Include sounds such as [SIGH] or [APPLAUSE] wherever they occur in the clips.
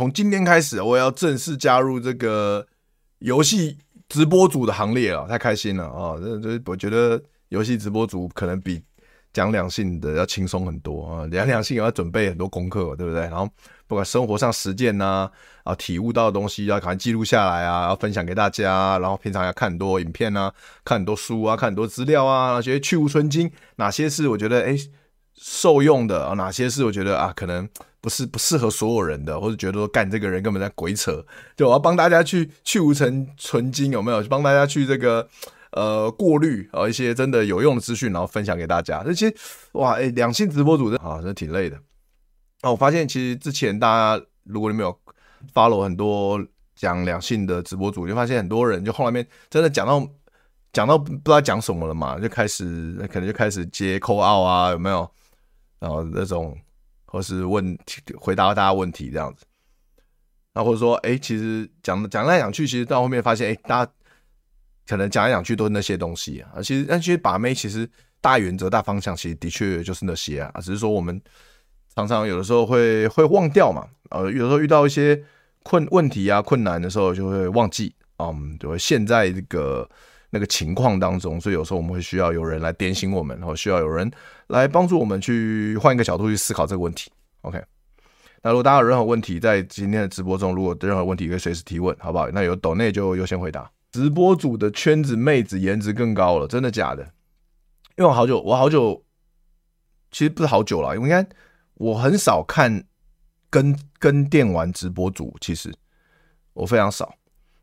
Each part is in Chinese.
从今天开始，我要正式加入这个游戏直播组的行列了，太开心了啊！这这，我觉得游戏直播组可能比讲两性的要轻松很多啊。讲两性也要准备很多功课，对不对？然后不管生活上实践呐，啊，体悟到的东西要赶快记录下来啊，要分享给大家。然后平常要看很多影片啊，看很多书啊，看很多资料啊，那些去无存菁，哪些是我觉得哎受用的啊？哪些是我觉得啊可能。不是不适合所有人的，或者觉得说干这个人根本在鬼扯，就我要帮大家去去无尘纯金，有没有？帮大家去这个呃过滤啊一些真的有用的资讯，然后分享给大家。这些哇，哎，两性直播主啊，真的挺累的。啊我发现其实之前大家如果你没有 follow 很多讲两性的直播主，就发现很多人就后面真的讲到讲到不知道讲什么了嘛，就开始可能就开始接 call out 啊，有没有？然后那种。或是问回答大家问题这样子，那或者说，哎、其实讲讲来讲去，其实到后面发现，哎、大家可能讲来讲去都是那些东西啊。其实，但其实把妹，其实大原则、大方向，其实的确就是那些啊。只是说我们常常有的时候会会忘掉嘛。呃，有时候遇到一些困问题啊、困难的时候，就会忘记啊，嗯，就会陷在这个。那个情况当中，所以有时候我们会需要有人来点醒我们，或需要有人来帮助我们去换一个角度去思考这个问题。OK，那如果大家有任何问题，在今天的直播中，如果任何问题可以随时提问，好不好？那有抖内就优先回答。直播组的圈子妹子颜值更高了，真的假的？因为我好久，我好久，其实不是好久了，因为应该我很少看跟跟电玩直播组，其实我非常少。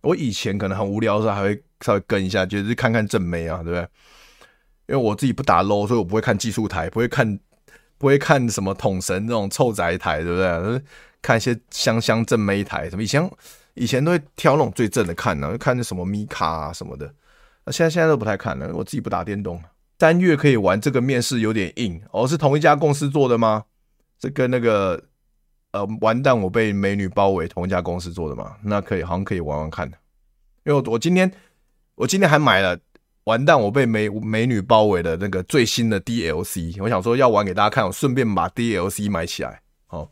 我以前可能很无聊的时候还会。稍微跟一下，就是看看正妹啊，对不对？因为我自己不打 low，所以我不会看技术台，不会看，不会看什么统神那种臭宅台，对不对？看一些香香正妹台，什么以前以前都会挑那种最正的看呢，就看那什么米卡啊什么的。那现在现在都不太看了，我自己不打电动。三月可以玩这个面试有点硬哦，是同一家公司做的吗？这跟那个呃完蛋我被美女包围同一家公司做的吗？那可以，好像可以玩玩看。因为我我今天。我今天还买了，完蛋！我被美美女包围的那个最新的 DLC，我想说要玩给大家看，我顺便把 DLC 买起来，哦，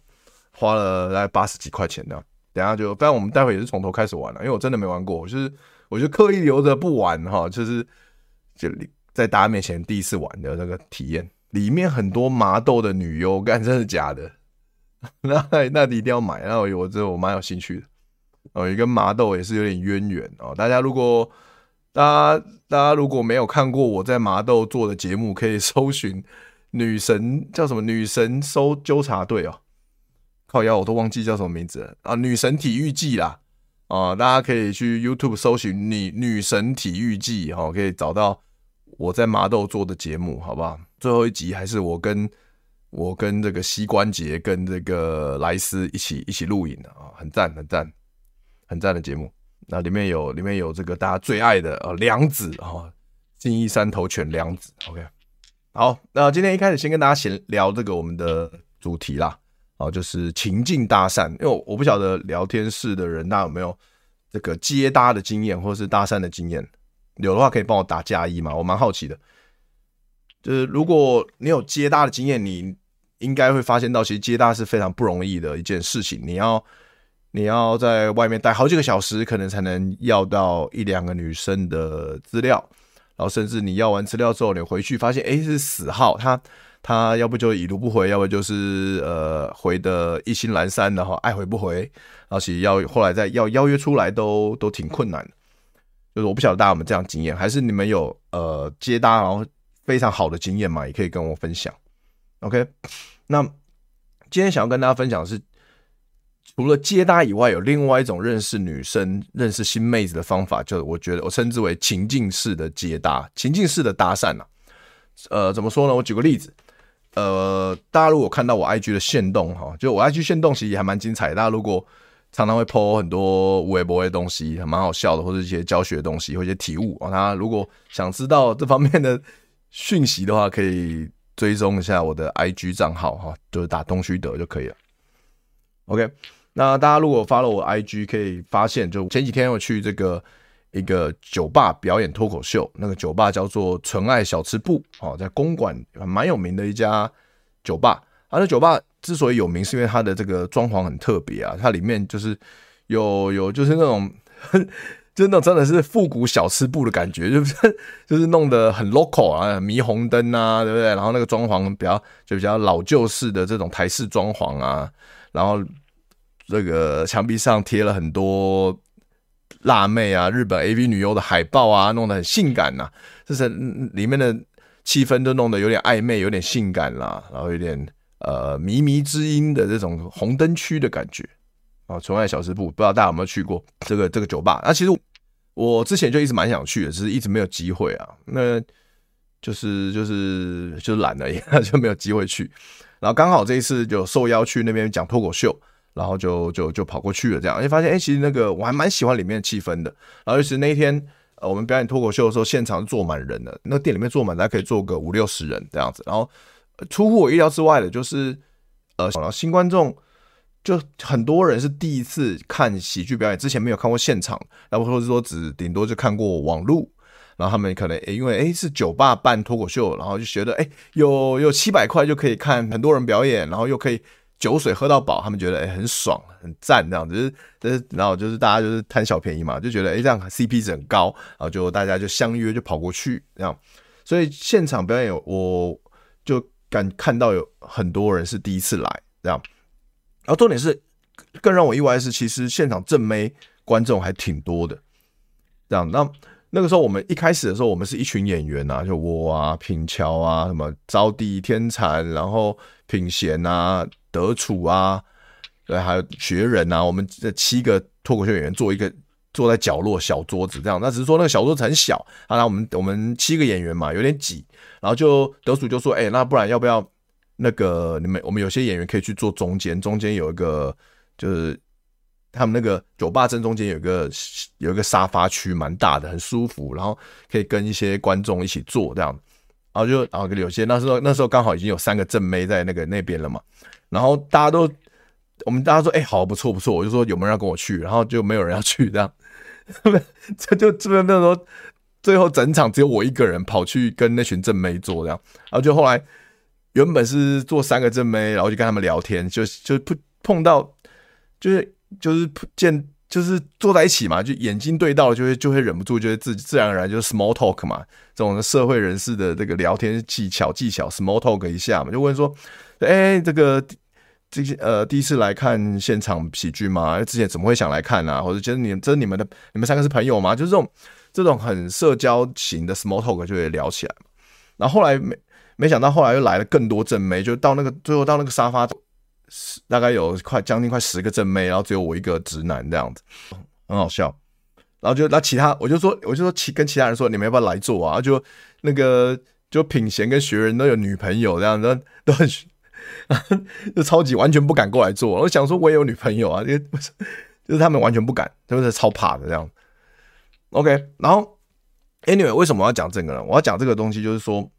花了大概八十几块钱呢。等下就，不然我们待会也是从头开始玩了，因为我真的没玩过，就是我就刻意留着不玩哈，就是就在大家面前第一次玩的那个体验。里面很多麻豆的女优，干真的假的？[LAUGHS] 那那你一定要买，那我我这我蛮有兴趣的哦，也跟麻豆也是有点渊源哦。大家如果大家，大家如果没有看过我在麻豆做的节目，可以搜寻女神叫什么？女神搜纠察队哦，靠腰我都忘记叫什么名字了啊！女神体育季啦啊！大家可以去 YouTube 搜寻女女神体育季哈，可以找到我在麻豆做的节目，好不好？最后一集还是我跟我跟这个膝关节跟这个莱斯一起一起录影的啊，很赞很赞很赞的节目。那里面有里面有这个大家最爱的呃梁子啊，信义山头犬梁子。OK，好，那今天一开始先跟大家闲聊这个我们的主题啦，啊，就是情境搭讪。因为我不晓得聊天室的人大家有没有这个接搭的经验或是搭讪的经验，有的话可以帮我打加一嘛，我蛮好奇的。就是如果你有接搭的经验，你应该会发现到其实接搭是非常不容易的一件事情，你要。你要在外面待好几个小时，可能才能要到一两个女生的资料，然后甚至你要完资料之后，你回去发现，哎，是死号，他他要不就已读不回，要不就是呃回的意兴阑珊，然后爱回不回，然后其实要后来再要邀约出来都都挺困难的。就是我不晓得大家有没有这样经验，还是你们有呃接搭然后非常好的经验嘛？也可以跟我分享。OK，那今天想要跟大家分享的是。除了接搭以外，有另外一种认识女生、认识新妹子的方法，就我觉得我称之为情境式的接搭、情境式的搭讪啊。呃，怎么说呢？我举个例子，呃，大家如果看到我 IG 的限动哈，就我 IG 限动其实也还蛮精彩。大家如果常常会 po 很多微博的东西，还蛮好笑的，或者一些教学的东西，或者一些体悟啊。大家如果想知道这方面的讯息的话，可以追踪一下我的 IG 账号哈，就是打东区德就可以了。OK。那大家如果 follow 我 IG，可以发现，就前几天我去这个一个酒吧表演脱口秀，那个酒吧叫做纯爱小吃部，哦，在公馆蛮有名的一家酒吧。啊，那酒吧之所以有名，是因为它的这个装潢很特别啊，它里面就是有有就是那种，[LAUGHS] 就那种真的是复古小吃部的感觉，就是就是弄得很 local 啊，霓虹灯啊，对不对？然后那个装潢比较就比较老旧式的这种台式装潢啊，然后。这个墙壁上贴了很多辣妹啊、日本 AV 女优的海报啊，弄得很性感呐、啊。就是里面的气氛都弄得有点暧昧、有点性感啦，然后有点呃靡靡之音的这种红灯区的感觉啊。纯爱小吃部，不知道大家有没有去过这个这个酒吧？那其实我之前就一直蛮想去的，只是一直没有机会啊。那就是就是就是懒而已，[LAUGHS] 就没有机会去。然后刚好这一次就受邀去那边讲脱口秀。然后就就就跑过去了，这样，哎，发现哎，其实那个我还蛮喜欢里面的气氛的。然后尤其是那一天，呃，我们表演脱口秀的时候，现场坐满人了，那个店里面坐满，大概可以坐个五六十人这样子。然后出乎我意料之外的，就是呃，然后新观众就很多人是第一次看喜剧表演，之前没有看过现场，然后或者是说只顶多就看过网路。然后他们可能，因为诶是酒吧办脱口秀，然后就觉得哎，有有七百块就可以看很多人表演，然后又可以。酒水喝到饱，他们觉得哎、很爽很赞这样子，就是是然后就是大家就是贪小便宜嘛，就觉得哎、这样 CP 值很高，然后就大家就相约就跑过去这样，所以现场表演有我就敢看到有很多人是第一次来这样，然后重点是更让我意外的是，其实现场正妹观众还挺多的，这样那那个时候我们一开始的时候，我们是一群演员啊，就我啊品乔啊什么招娣天蚕，然后品贤啊。德楚啊，对，还有学人啊，我们这七个脱口秀演员坐一个坐在角落小桌子这样，那只是说那个小桌子很小，啊，那我们我们七个演员嘛有点挤，然后就德楚就说，哎、那不然要不要那个你们我们有些演员可以去坐中间，中间有一个就是他们那个酒吧正中间有一个有一个沙发区，蛮大的，很舒服，然后可以跟一些观众一起坐这样，然后就然后有些那时候那时候刚好已经有三个正妹在那个那边了嘛。然后大家都，我们大家说，哎、好，不错，不错。我就说有没有人要跟我去，然后就没有人要去，这样，[LAUGHS] 这就这边那时候，最后整场只有我一个人跑去跟那群正妹坐，这样。然后就后来原本是坐三个正妹，然后就跟他们聊天，就就碰碰到，就是就是见就是坐在一起嘛，就眼睛对到，就会就会忍不住，就会自自然而然就是 small talk 嘛，这种社会人士的这个聊天技巧技巧 small talk 一下嘛，就问说，哎、这个。这些呃，第一次来看现场喜剧吗？之前怎么会想来看啊？或者觉得你这是你们的，你们三个是朋友吗？就是这种这种很社交型的 small talk 就会聊起来。然后后来没没想到，后来又来了更多正妹，就到那个最后到那个沙发，大概有快将近快十个正妹，然后只有我一个直男这样子，很好笑。然后就那其他，我就说我就说其跟其他人说，你们要不要来做啊？就那个就品贤跟学人都有女朋友这样子，都很。[LAUGHS] 就超级完全不敢过来做，我想说我也有女朋友啊，因为就是他们完全不敢，就是超怕的这样。OK，然后 Anyway，为什么要讲这个呢？我要讲这个东西，就是说，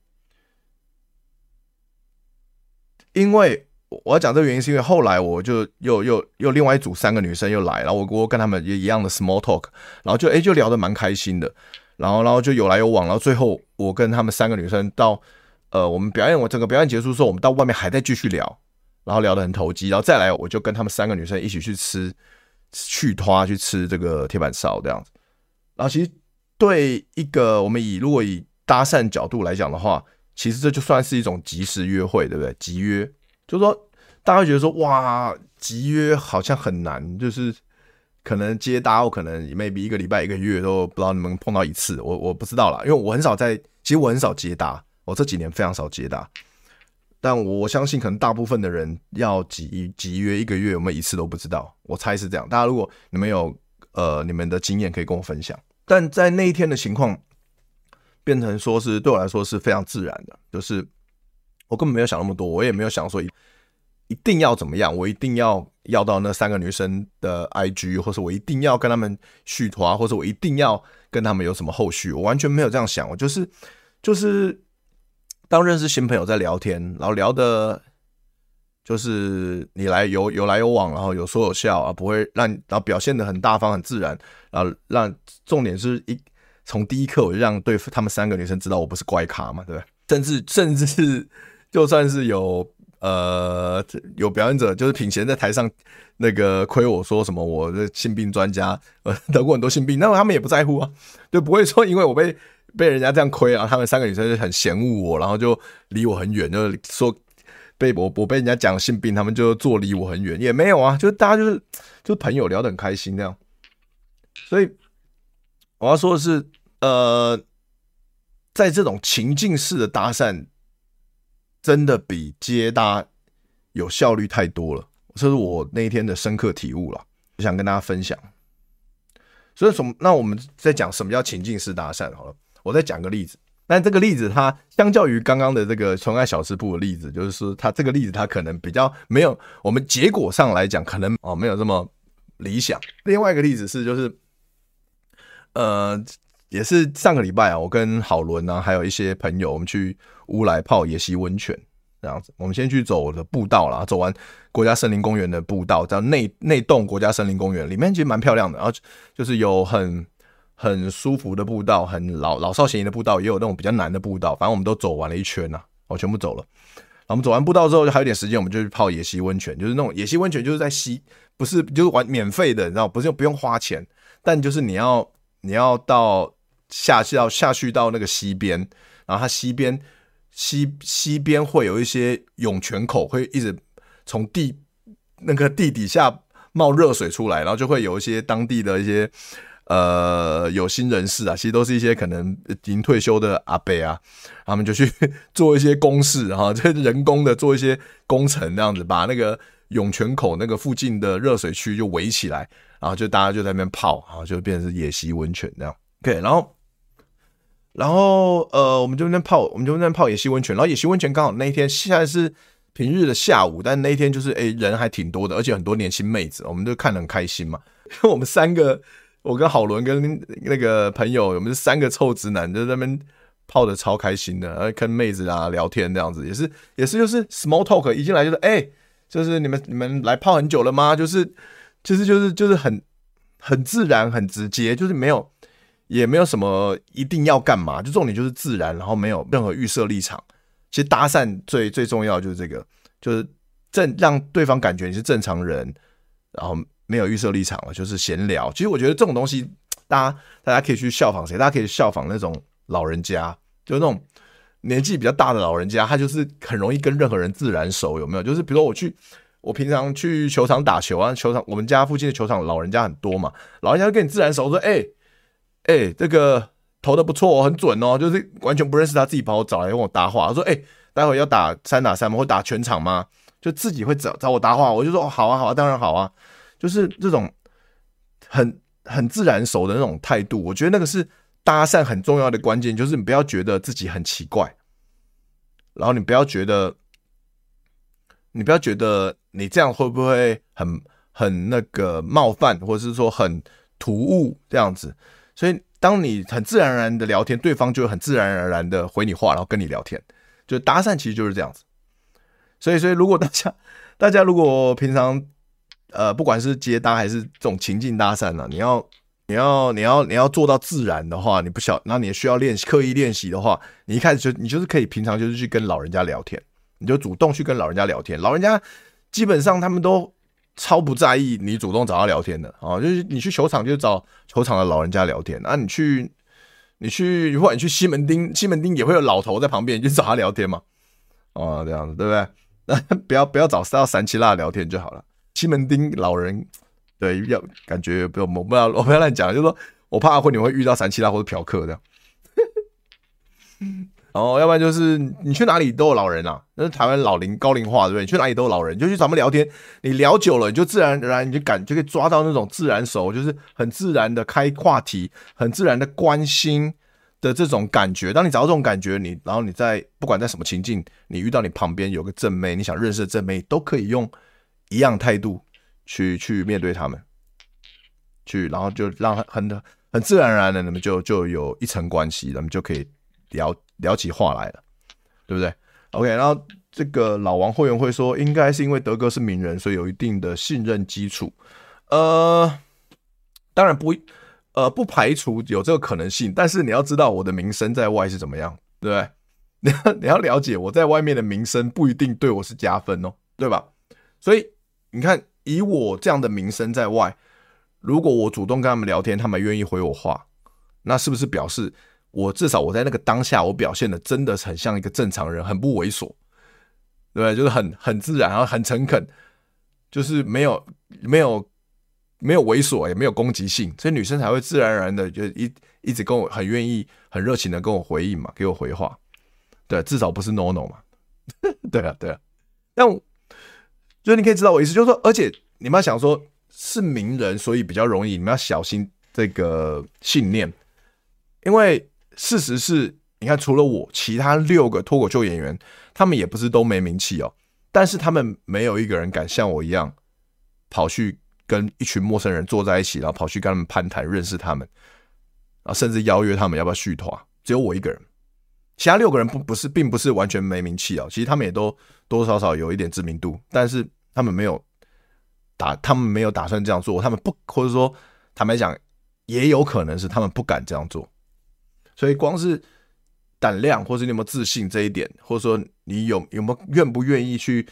因为我要讲这个原因，是因为后来我就又又又另外一组三个女生又来，然后我我跟他们也一样的 small talk，然后就哎就聊得蛮开心的，然后然后就有来有往，然后最后我跟他们三个女生到。呃，我们表演，我整个表演结束之后，我们到外面还在继续聊，然后聊得很投机，然后再来，我就跟他们三个女生一起去吃，去拖去吃这个铁板烧这样子。然后其实对一个我们以如果以搭讪角度来讲的话，其实这就算是一种即时约会，对不对？即约，就是说大家会觉得说哇，集约好像很难，就是可能接搭，我可能 maybe 一个礼拜、一个月都不知道能不能碰到一次，我我不知道啦，因为我很少在，其实我很少接搭。我这几年非常少接搭，但我相信可能大部分的人要几几约一个月，我们一次都不知道。我猜是这样。大家如果你们有呃你们的经验，可以跟我分享。但在那一天的情况，变成说是对我来说是非常自然的，就是我根本没有想那么多，我也没有想说一一定要怎么样，我一定要要到那三个女生的 IG，或者我一定要跟他们续团，或者我一定要跟他们有什么后续，我完全没有这样想。我就是就是当认识新朋友在聊天，然后聊的，就是你来有有来有往，然后有说有笑啊，不会让然后表现的很大方很自然，然后让重点是一从第一刻我就让对付他们三个女生知道我不是乖咖嘛，对不对？甚至甚至是就算是有。呃，有表演者就是品贤在台上那个亏我说什么我的性病专家，呃，得过很多性病，那么他们也不在乎啊，就不会说因为我被被人家这样亏啊，他们三个女生就很嫌恶我，然后就离我很远，就是说 [LAUGHS] 被我我被人家讲性病，他们就坐离我很远，也没有啊，就大家就是就是朋友聊得很开心那样，所以我要说的是，呃，在这种情境式的搭讪。真的比接搭有效率太多了，这是我那一天的深刻体悟了，我想跟大家分享。所以什么？那我们在讲什么叫情境式搭讪好了，我再讲个例子。但这个例子它相较于刚刚的这个纯爱小吃部的例子，就是说它这个例子它可能比较没有我们结果上来讲可能哦没有这么理想。另外一个例子是就是呃。也是上个礼拜啊，我跟郝伦啊，还有一些朋友，我们去乌来泡野溪温泉这样子。我们先去走我的步道啦，走完国家森林公园的步道，到内内洞国家森林公园里面其实蛮漂亮的，然后就是有很很舒服的步道，很老老少咸宜的步道，也有那种比较难的步道。反正我们都走完了一圈呐，我全部走了。然后我们走完步道之后，就还有点时间，我们就去泡野溪温泉，就是那种野溪温泉，就是在溪，不是就是玩免费的，你知道，不是不用花钱，但就是你要你要到。下去到下去到那个溪边，然后它溪边溪溪边会有一些涌泉口，会一直从地那个地底下冒热水出来，然后就会有一些当地的一些呃有心人士啊，其实都是一些可能已经退休的阿伯啊，他们就去 [LAUGHS] 做一些工事，然后就人工的做一些工程，那样子把那个涌泉口那个附近的热水区就围起来，然后就大家就在那边泡，然后就变成是野溪温泉那样。OK，然后。然后，呃，我们就那边泡，我们就那边泡野溪温泉。然后野溪温泉刚好那一天现在是平日的下午，但那一天就是哎人还挺多的，而且很多年轻妹子，我们就看得很开心嘛。因 [LAUGHS] 为我们三个，我跟郝伦跟那个朋友，我们是三个臭直男，就在那边泡的超开心的，然后跟妹子啊聊天这样子，也是也是就是 small talk，一进来就是哎，就是你们你们来泡很久了吗？就是就是就是就是很很自然很直接，就是没有。也没有什么一定要干嘛，就重点就是自然，然后没有任何预设立场。其实搭讪最最重要就是这个，就是正让对方感觉你是正常人，然后没有预设立场了，就是闲聊。其实我觉得这种东西，大家大家可以去效仿谁？大家可以效仿那种老人家，就那种年纪比较大的老人家，他就是很容易跟任何人自然熟，有没有？就是比如说我去，我平常去球场打球啊，球场我们家附近的球场老人家很多嘛，老人家就跟你自然熟，说哎。哎、这个投的不错，很准哦，就是完全不认识他，自己把我找来跟我搭话。他说：“哎、待会要打三打三吗？会打全场吗？”就自己会找找我搭话。我就说：“好啊，好啊，当然好啊。”就是这种很很自然熟的那种态度，我觉得那个是搭讪很重要的关键。就是你不要觉得自己很奇怪，然后你不要觉得，你不要觉得你这样会不会很很那个冒犯，或者是说很突兀这样子。所以，当你很自然而然的聊天，对方就很自然而然的回你话，然后跟你聊天。就搭讪其实就是这样子。所以，所以如果 [LAUGHS] 大家大家如果平常呃不管是接搭还是这种情境搭讪呢，你要你要你要你要做到自然的话，你不晓，那你需要练习刻意练习的话，你一开始就你就是可以平常就是去跟老人家聊天，你就主动去跟老人家聊天。老人家基本上他们都。超不在意你主动找他聊天的啊，就是你去球场就找球场的老人家聊天啊，你去你去或者你去西门町，西门町也会有老头在旁边，你就找他聊天嘛，哦，这样子对不对？那 [LAUGHS] 不要不要找到三七辣聊天就好了。西门町老人对要感觉不要我不要我不要乱讲，就是说我怕会你会遇到三七辣或者嫖客这样。[LAUGHS] 哦，要不然就是你去哪里都有老人啊，那是台湾老龄高龄化，对不对？你去哪里都有老人，就去咱们聊天，你聊久了，你就自然而然你就感就可以抓到那种自然熟，就是很自然的开话题，很自然的关心的这种感觉。当你找到这种感觉，你然后你在不管在什么情境，你遇到你旁边有个正妹，你想认识的正妹，都可以用一样态度去去面对他们，去然后就让很很自然而然的，你们就就有一层关系，那么就可以聊。聊起话来了，对不对？OK，然后这个老王会员会说，应该是因为德哥是名人，所以有一定的信任基础。呃，当然不，呃，不排除有这个可能性。但是你要知道我的名声在外是怎么样，对不对？你 [LAUGHS] 要你要了解我在外面的名声不一定对我是加分哦，对吧？所以你看，以我这样的名声在外，如果我主动跟他们聊天，他们愿意回我话，那是不是表示？我至少我在那个当下，我表现的真的很像一个正常人，很不猥琐，对？就是很很自然，然后很诚恳，就是没有没有没有猥琐，也没有攻击性，所以女生才会自然而然的就一一直跟我很愿意、很热情的跟我回应嘛，给我回话。对，至少不是 no no 嘛。[LAUGHS] 对啊，对啊。但就是你可以知道我意思，就是说，而且你们要想说，是名人，所以比较容易，你们要小心这个信念，因为。事实是，你看，除了我，其他六个脱口秀演员，他们也不是都没名气哦。但是他们没有一个人敢像我一样，跑去跟一群陌生人坐在一起，然后跑去跟他们攀谈，认识他们，啊，甚至邀约他们要不要续团。只有我一个人，其他六个人不不是，并不是完全没名气哦。其实他们也都多多少少有一点知名度，但是他们没有打，他们没有打算这样做，他们不，或者说坦白讲，也有可能是他们不敢这样做。所以，光是胆量，或是你有没有自信这一点，或者说你有有没有愿不愿意去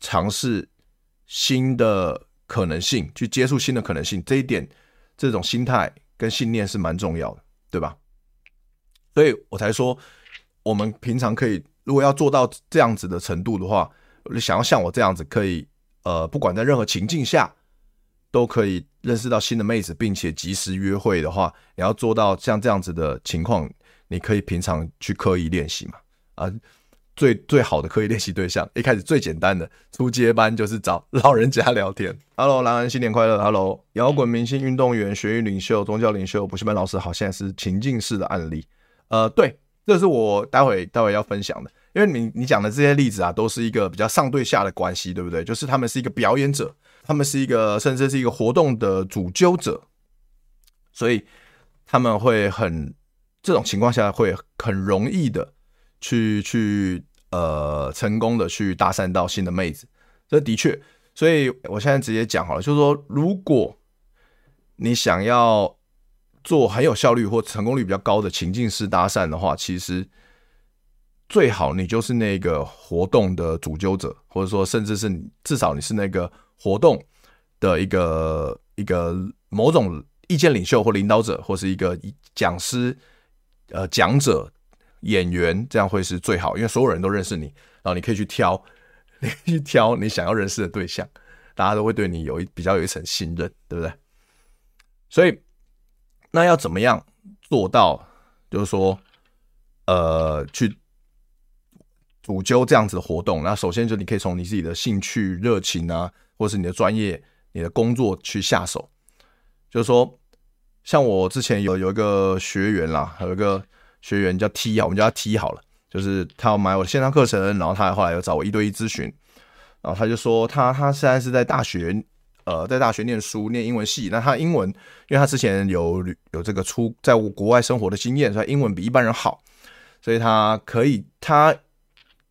尝试新的可能性，去接触新的可能性，这一点，这种心态跟信念是蛮重要的，对吧？所以我才说，我们平常可以，如果要做到这样子的程度的话，想要像我这样子，可以，呃，不管在任何情境下。都可以认识到新的妹子，并且及时约会的话，你要做到像这样子的情况，你可以平常去刻意练习嘛。啊，最最好的刻意练习对象，一开始最简单的初阶班就是找老人家聊天。Hello，兰，新年快乐。Hello，摇滚明星、运动员、学运领袖、宗教领袖、补习班老师，好，现在是情境式的案例。呃，对，这是我待会待会要分享的，因为你你讲的这些例子啊，都是一个比较上对下的关系，对不对？就是他们是一个表演者。他们是一个，甚至是一个活动的主揪者，所以他们会很这种情况下会很容易的去去呃成功的去搭讪到新的妹子，这的确，所以我现在直接讲好了，就是说，如果你想要做很有效率或成功率比较高的情境式搭讪的话，其实最好你就是那个活动的主揪者，或者说甚至是你至少你是那个。活动的一个一个某种意见领袖或领导者，或是一个讲师、呃讲者、演员，这样会是最好，因为所有人都认识你，然后你可以去挑，[LAUGHS] 你可以去挑你想要认识的对象，大家都会对你有一比较有一层信任，对不对？所以那要怎么样做到，就是说，呃，去。主揪这样子的活动，那首先就你可以从你自己的兴趣、热情啊，或是你的专业、你的工作去下手。就是说，像我之前有有一个学员啦，有一个学员叫 T 啊，我们叫他 T 好了，就是他要买我的线上课程，然后他后来又找我一对一咨询，然后他就说他他现在是在大学，呃，在大学念书，念英文系。那他英文，因为他之前有有这个出在国外生活的经验，所以英文比一般人好，所以他可以他。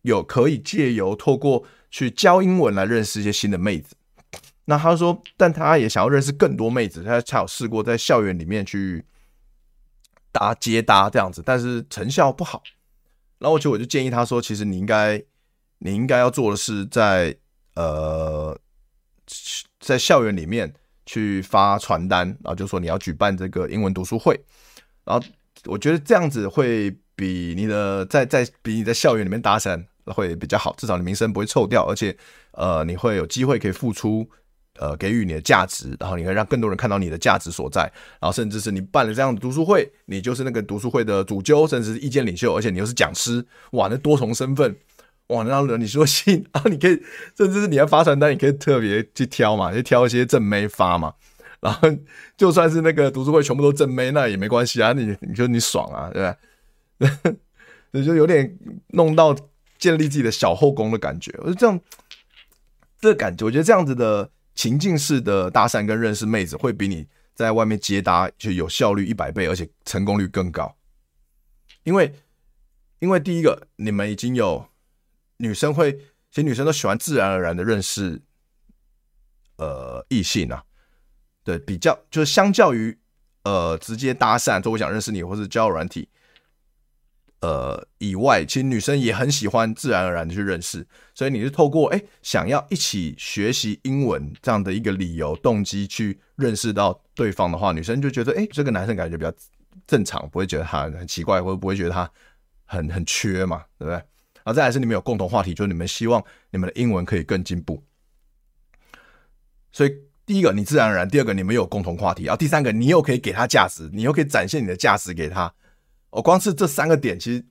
有可以借由透过去教英文来认识一些新的妹子，那他说，但他也想要认识更多妹子，他才有试过在校园里面去搭接搭这样子，但是成效不好。然后我就我就建议他说，其实你应该你应该要做的是在呃在校园里面去发传单，然后就说你要举办这个英文读书会，然后我觉得这样子会比你的在在比你在校园里面搭讪会比较好，至少你名声不会臭掉，而且，呃，你会有机会可以付出呃给予你的价值，然后你可以让更多人看到你的价值所在，然后甚至是你办了这样的读书会，你就是那个读书会的主揪，甚至是意见领袖，而且你又是讲师，哇，那多重身份，哇，那让你说信啊，你可以甚至是你要发传单，你可以特别去挑嘛，去挑一些正妹发嘛，然后就算是那个读书会全部都正妹，那也没关系啊，你你就你爽啊，对吧？你就有点弄到建立自己的小后宫的感觉，我就这样。这感觉，我觉得这样子的情境式的搭讪跟认识妹子，会比你在外面接搭就有效率一百倍，而且成功率更高。因为，因为第一个，你们已经有女生会，其实女生都喜欢自然而然的认识，呃，异性啊，对，比较就是相较于呃直接搭讪，说我想认识你，或是交友软体。呃，以外，其实女生也很喜欢自然而然的去认识，所以你是透过哎、想要一起学习英文这样的一个理由动机去认识到对方的话，女生就觉得哎、这个男生感觉比较正常，不会觉得他很奇怪，或者不会觉得他很很缺嘛，对不对？然后再来是你们有共同话题，就是你们希望你们的英文可以更进步。所以第一个你自然而然，第二个你们有共同话题，然后第三个你又可以给他价值，你又可以展现你的价值给他。我光是这三个点，其实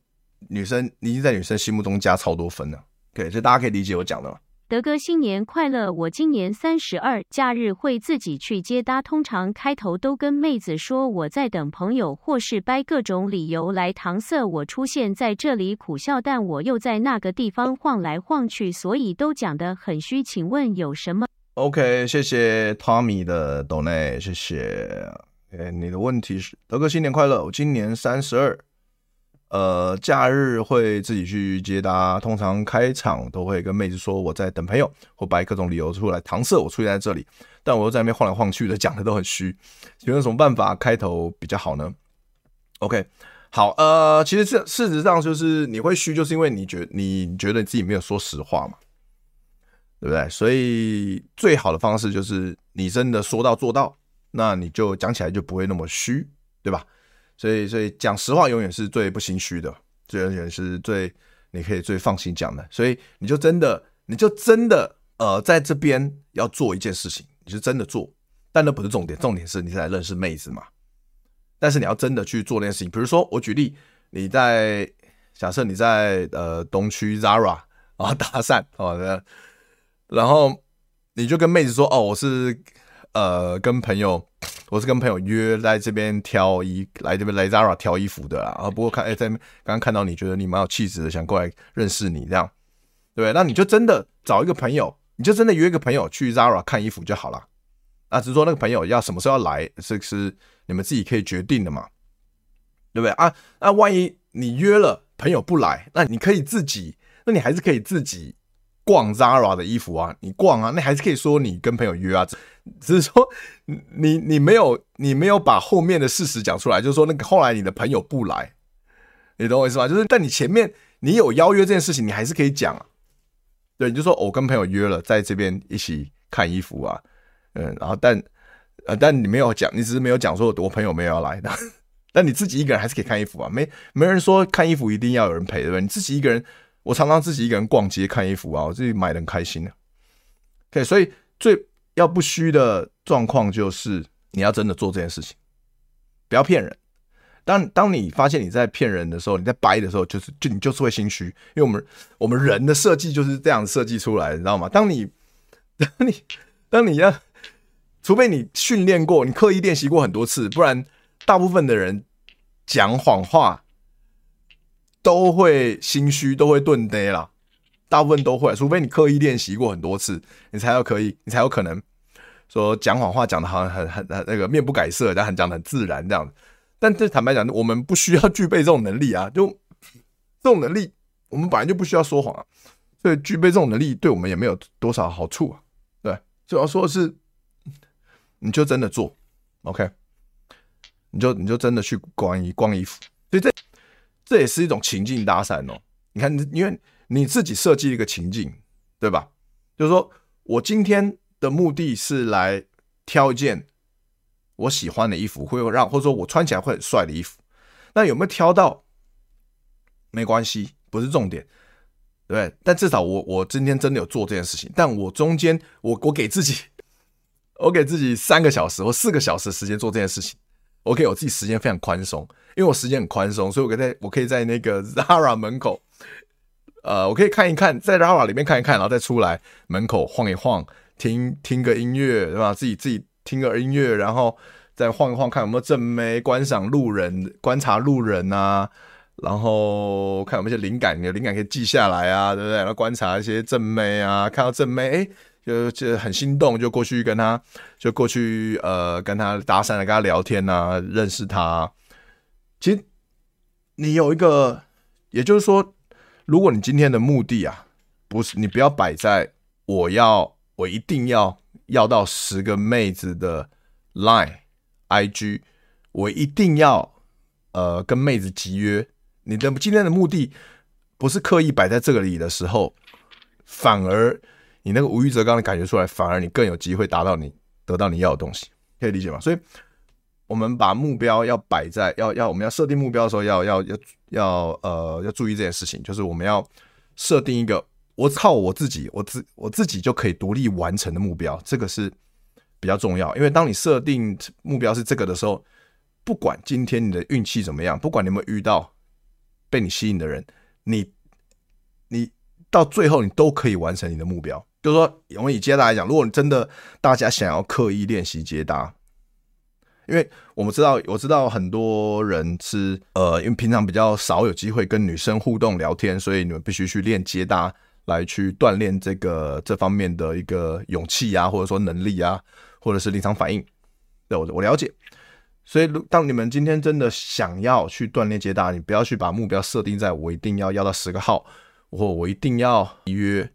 女生你已经在女生心目中加超多分了。对，所以大家可以理解我讲的吗？德哥新年快乐！我今年三十二，假日会自己去接搭，通常开头都跟妹子说我在等朋友，或是掰各种理由来搪塞我出现在这里苦笑，但我又在那个地方晃来晃去，所以都讲得很虚。请问有什么？OK，谢谢 Tommy 的 donate，谢谢。哎，你的问题是德哥新年快乐！我今年三十二，呃，假日会自己去接搭，通常开场都会跟妹子说我在等朋友，或摆各种理由出来搪塞我出现在这里，但我又在那边晃来晃去的，讲的都很虚，有没有什么办法开头比较好呢？OK，好，呃，其实这事实上就是你会虚，就是因为你觉你觉得你自己没有说实话嘛，对不对？所以最好的方式就是你真的说到做到。那你就讲起来就不会那么虚，对吧？所以，所以讲实话永远是最不心虚的，这永远是最你可以最放心讲的。所以，你就真的，你就真的，呃，在这边要做一件事情，你就真的做，但那不是重点，重点是你是来认识妹子嘛。但是你要真的去做那件事情，比如说我举例，你在假设你在呃东区 Zara 啊搭讪哦，然后你就跟妹子说哦，我是。呃，跟朋友，我是跟朋友约在这边挑衣，来这边来 Zara 挑衣服的啦。啊，不过看，哎、欸，在刚刚看到你觉得你蛮有气质的，想过来认识你，这样，对不对？那你就真的找一个朋友，你就真的约一个朋友去 Zara 看衣服就好了。啊，只是说那个朋友要什么时候要来，是是你们自己可以决定的嘛，对不对？啊，那万一你约了朋友不来，那你可以自己，那你还是可以自己。逛 Zara 的衣服啊，你逛啊，那还是可以说你跟朋友约啊，只是说你你没有你没有把后面的事实讲出来，就是说那个后来你的朋友不来，你懂我意思吗？就是但你前面你有邀约这件事情，你还是可以讲啊。对，你就说我跟朋友约了，在这边一起看衣服啊，嗯，然后但呃但你没有讲，你只是没有讲说我朋友没有要来的，但你自己一个人还是可以看衣服啊，没没人说看衣服一定要有人陪，对不对？你自己一个人。我常常自己一个人逛街看衣服啊，我自己买的很开心的。OK，所以最要不虚的状况就是你要真的做这件事情，不要骗人。当当你发现你在骗人的时候，你在掰的时候，就是就你就是会心虚，因为我们我们人的设计就是这样设计出来的，你知道吗？当你 [LAUGHS] 当你当你要，除非你训练过，你刻意练习过很多次，不然大部分的人讲谎话。都会心虚，都会顿呆啦，大部分都会，除非你刻意练习过很多次，你才有可以，你才有可能说讲谎话讲的好像很很很那个面不改色，但很讲的很自然这样。但这坦白讲，我们不需要具备这种能力啊，就这种能力，我们本来就不需要说谎啊，所以具备这种能力对我们也没有多少好处啊。对，主要说的是，你就真的做，OK，你就你就真的去逛衣逛衣服，所以这。这也是一种情境搭讪哦。你看，因为你自己设计一个情境，对吧？就是说我今天的目的是来挑一件我喜欢的衣服，会让或者说我穿起来会很帅的衣服。那有没有挑到？没关系，不是重点，对对？但至少我我今天真的有做这件事情。但我中间我我给自己我给自己三个小时或四个小时时间做这件事情。我给我自己时间非常宽松，因为我时间很宽松，所以我可以在我可以在那个 [LAUGHS] Zara 门口，呃，我可以看一看，在 Zara 里面看一看，然后再出来门口晃一晃，听听个音乐，对吧？自己自己听个音乐，然后再晃一晃，看有没有正妹，观赏路人，观察路人啊，然后看有没有些灵感，你的灵感可以记下来啊，对不对？然后观察一些正妹啊，看到正妹，哎。就就很心动，就过去跟他，就过去呃跟他搭讪，跟他聊天呐、啊，认识他。其实你有一个，也就是说，如果你今天的目的啊，不是你不要摆在我要我一定要要到十个妹子的 Line IG，我一定要呃跟妹子集约。你的今天的目的不是刻意摆在这里的时候，反而。你那个无欲则刚的感觉出来，反而你更有机会达到你得到你要的东西，可以理解吗？所以，我们把目标要摆在要要我们要设定目标的时候，要要要要呃要注意这件事情，就是我们要设定一个我靠我自己，我自我自己就可以独立完成的目标，这个是比较重要。因为当你设定目标是这个的时候，不管今天你的运气怎么样，不管你有没有遇到被你吸引的人，你你到最后你都可以完成你的目标。就是说，我们以接搭来讲，如果你真的大家想要刻意练习接搭，因为我们知道，我知道很多人是呃，因为平常比较少有机会跟女生互动聊天，所以你们必须去练接搭来去锻炼这个这方面的一个勇气啊，或者说能力啊，或者是临场反应。对，我我了解。所以，当你们今天真的想要去锻炼接搭，你不要去把目标设定在我一定要要到十个号，或我一定要约。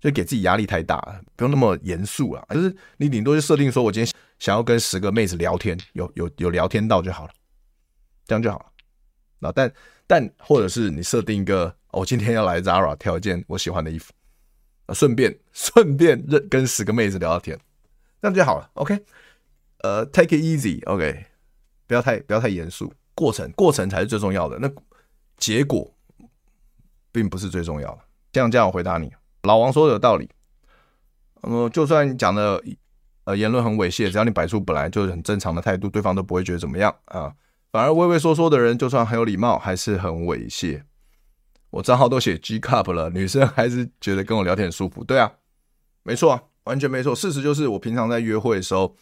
就给自己压力太大，不用那么严肃啊。就是你顶多就设定说，我今天想要跟十个妹子聊天，有有有聊天到就好了，这样就好了。那但但或者是你设定一个，我今天要来 Zara 挑一件我喜欢的衣服，啊，顺便 [LAUGHS] 顺便认跟十个妹子聊聊天，这样就好了。OK，呃，take it easy，OK，不要太不要太严肃，过程过程才是最重要的，那结果并不是最重要的。这样这样我回答你。老王说的有道理，嗯，就算讲的呃言论很猥亵，只要你摆出本来就是很正常的态度，对方都不会觉得怎么样啊。反而畏畏缩缩的人，就算很有礼貌，还是很猥亵。我账号都写 G cup 了，女生还是觉得跟我聊天很舒服。对啊，没错啊，完全没错。事实就是，我平常在约会的时候，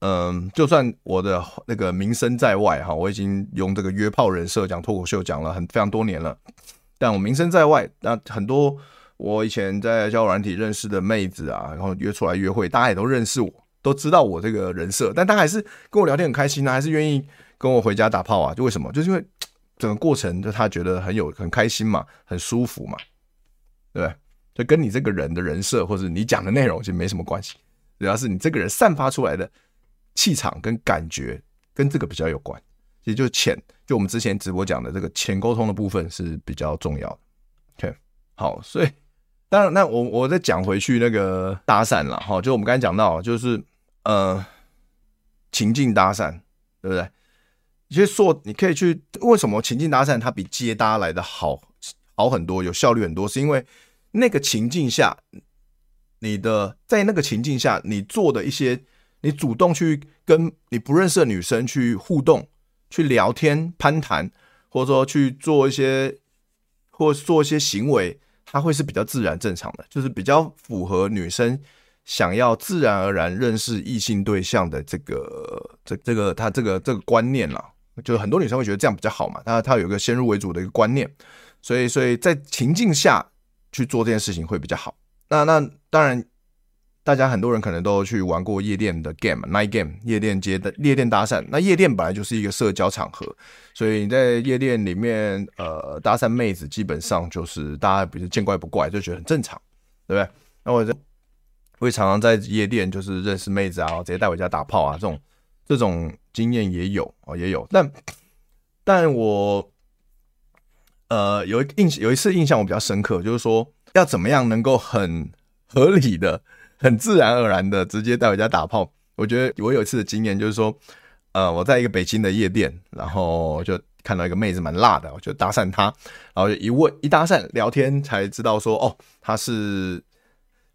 嗯，就算我的那个名声在外哈，我已经用这个约炮人设讲脱口秀讲了很非常多年了，但我名声在外，那很多。我以前在交友软体认识的妹子啊，然后约出来约会，大家也都认识我，都知道我这个人设，但他还是跟我聊天很开心啊，还是愿意跟我回家打炮啊？就为什么？就是因为 [TSK] 整个过程就他觉得很有很开心嘛，很舒服嘛，对不对？就跟你这个人的人设或者你讲的内容其实没什么关系，主要是你这个人散发出来的气场跟感觉跟这个比较有关，其实就是潜，就我们之前直播讲的这个浅沟通的部分是比较重要的。OK，好，所以。当然，那我我再讲回去那个搭讪了哈，就我们刚才讲到，就是呃情境搭讪，对不对？其实说你可以去，为什么情境搭讪它比接搭来的好好很多，有效率很多？是因为那个情境下，你的在那个情境下，你做的一些，你主动去跟你不认识的女生去互动、去聊天、攀谈，或者说去做一些，或做一些行为。它会是比较自然正常的，就是比较符合女生想要自然而然认识异性对象的这个这这个她这个这个观念了。就是很多女生会觉得这样比较好嘛，她她有一个先入为主的一个观念，所以所以在情境下去做这件事情会比较好。那那当然。大家很多人可能都去玩过夜店的 game，night game，夜店接的夜店搭讪。那夜店本来就是一个社交场合，所以你在夜店里面，呃，搭讪妹子基本上就是大家比如见怪不怪，就觉得很正常，对不对？那我就会常常在夜店就是认识妹子啊，直接带回家打炮啊，这种这种经验也有哦，也有。但但我呃有一印有一次印象我比较深刻，就是说要怎么样能够很合理的。很自然而然的直接带回家打炮。我觉得我有一次的经验就是说，呃，我在一个北京的夜店，然后就看到一个妹子蛮辣的，我就搭讪她，然后就一问一搭讪聊天才知道说，哦，她是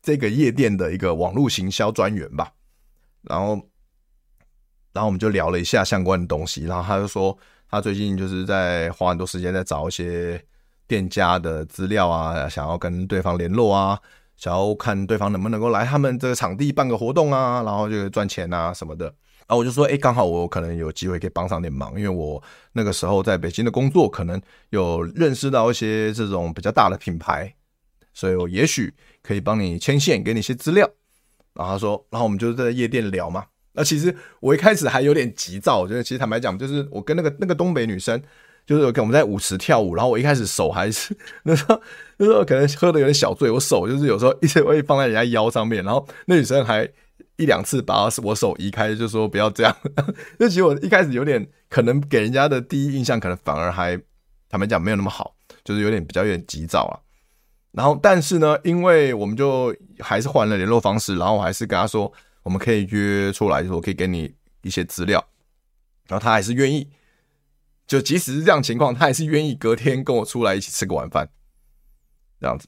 这个夜店的一个网络行销专员吧。然后，然后我们就聊了一下相关的东西，然后他就说他最近就是在花很多时间在找一些店家的资料啊，想要跟对方联络啊，想要看对方能不能够来他们这个场地办个活动啊，然后就赚钱啊什么的。然后我就说，哎，刚好我可能有机会可以帮上点忙，因为我那个时候在北京的工作，可能有认识到一些这种比较大的品牌，所以我也许可以帮你牵线，给你一些资料。然后他说，然后我们就在夜店聊嘛。那其实我一开始还有点急躁，我觉得其实坦白讲，就是我跟那个那个东北女生，就是我们在舞池跳舞，然后我一开始手还是那时候那时候可能喝的有点小醉，我手就是有时候一直会放在人家腰上面，然后那女生还。一两次把我手移开，就说不要这样。[LAUGHS] 那其实我一开始有点可能给人家的第一印象，可能反而还坦白讲没有那么好，就是有点比较有点急躁啊。然后，但是呢，因为我们就还是换了联络方式，然后我还是跟他说，我们可以约出来，就是我可以给你一些资料。然后他还是愿意，就即使是这样情况，他也是愿意隔天跟我出来一起吃个晚饭，这样子。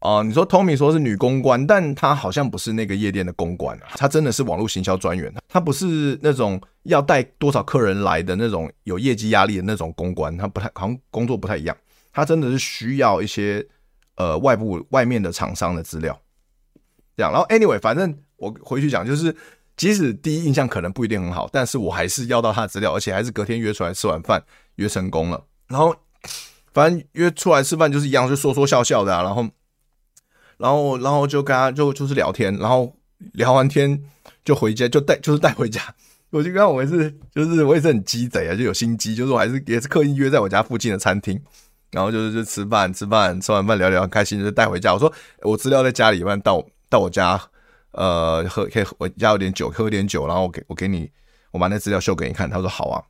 啊、你说 Tommy 说是女公关，但她好像不是那个夜店的公关啊，她真的是网络行销专员，她不是那种要带多少客人来的那种有业绩压力的那种公关，她不太好像工作不太一样，她真的是需要一些呃外部外面的厂商的资料，这样。然后 anyway，反正我回去讲，就是即使第一印象可能不一定很好，但是我还是要到他的资料，而且还是隔天约出来吃晚饭，约成功了。然后反正约出来吃饭就是一样，就说说笑笑的啊，然后。然后，然后就跟他就就是聊天，然后聊完天就回家，就带就是带回家。我就刚我也是，就是我也是很鸡贼啊，就有心机，就是我还是也是刻意约在我家附近的餐厅，然后就是就吃饭吃饭，吃完饭聊聊很开心，就带回家。我说我资料在家里，不然到到我家，呃，喝可以我家有点酒，喝点酒，然后我给我给你，我把那资料秀给你看。他说好啊，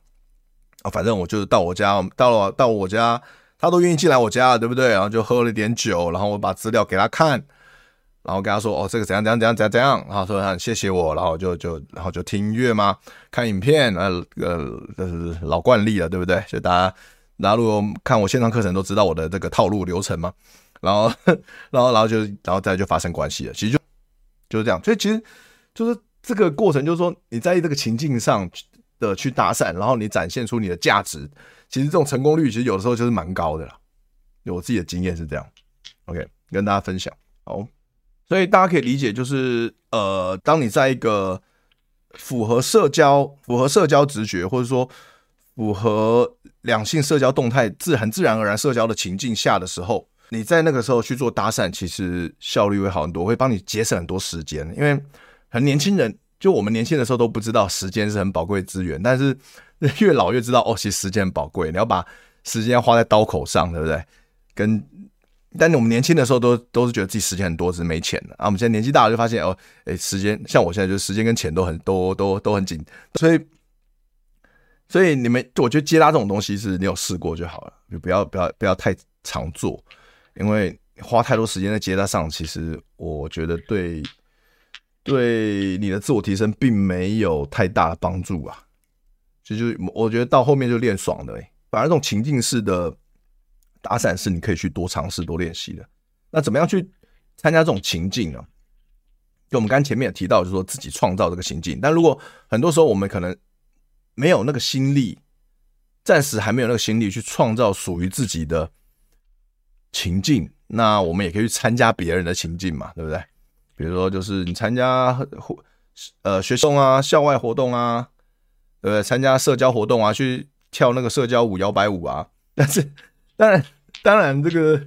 啊，反正我就是到我家，到了到我家。他都愿意进来我家，对不对？然后就喝了一点酒，然后我把资料给他看，然后跟他说：“哦，这个怎样怎样怎样怎样怎样。”然后说：“很谢谢我。”然后就就然后就听音乐嘛，看影片，呃呃，这是老惯例了，对不对？所以大家大家如果看我线上课程都知道我的这个套路流程嘛。然后 [LAUGHS] 然后然后就然后再就发生关系了。其实就就是这样。所以其实就是这个过程，就是说你在这个情境上的去搭讪，然后你展现出你的价值。其实这种成功率其实有的时候就是蛮高的啦，有我自己的经验是这样，OK，跟大家分享。好，所以大家可以理解，就是呃，当你在一个符合社交、符合社交直觉，或者说符合两性社交动态自很自然而然社交的情境下的时候，你在那个时候去做搭讪，其实效率会好很多，会帮你节省很多时间。因为很年轻人，就我们年轻的时候都不知道时间是很宝贵的资源，但是。越老越知道哦，其实时间很宝贵，你要把时间花在刀口上，对不对？跟，但我们年轻的时候都都是觉得自己时间很多，是没钱的啊。我们现在年纪大了就发现哦，哎，时间像我现在就是时间跟钱都很都都都很紧，所以所以你们我觉得接搭这种东西是你有试过就好了，就不要不要不要太常做，因为花太多时间在接搭上，其实我觉得对对你的自我提升并没有太大的帮助啊。其实就我觉得到后面就练爽的，欸，反而这种情境式的打伞是你可以去多尝试、多练习的。那怎么样去参加这种情境呢？就我们刚前面也提到，就是说自己创造这个情境。但如果很多时候我们可能没有那个心力，暂时还没有那个心力去创造属于自己的情境，那我们也可以去参加别人的情境嘛，对不对？比如说，就是你参加活呃学生啊、校外活动啊。对不对？参加社交活动啊，去跳那个社交舞、摇摆舞啊。[LAUGHS] 但是，当然，当然，这个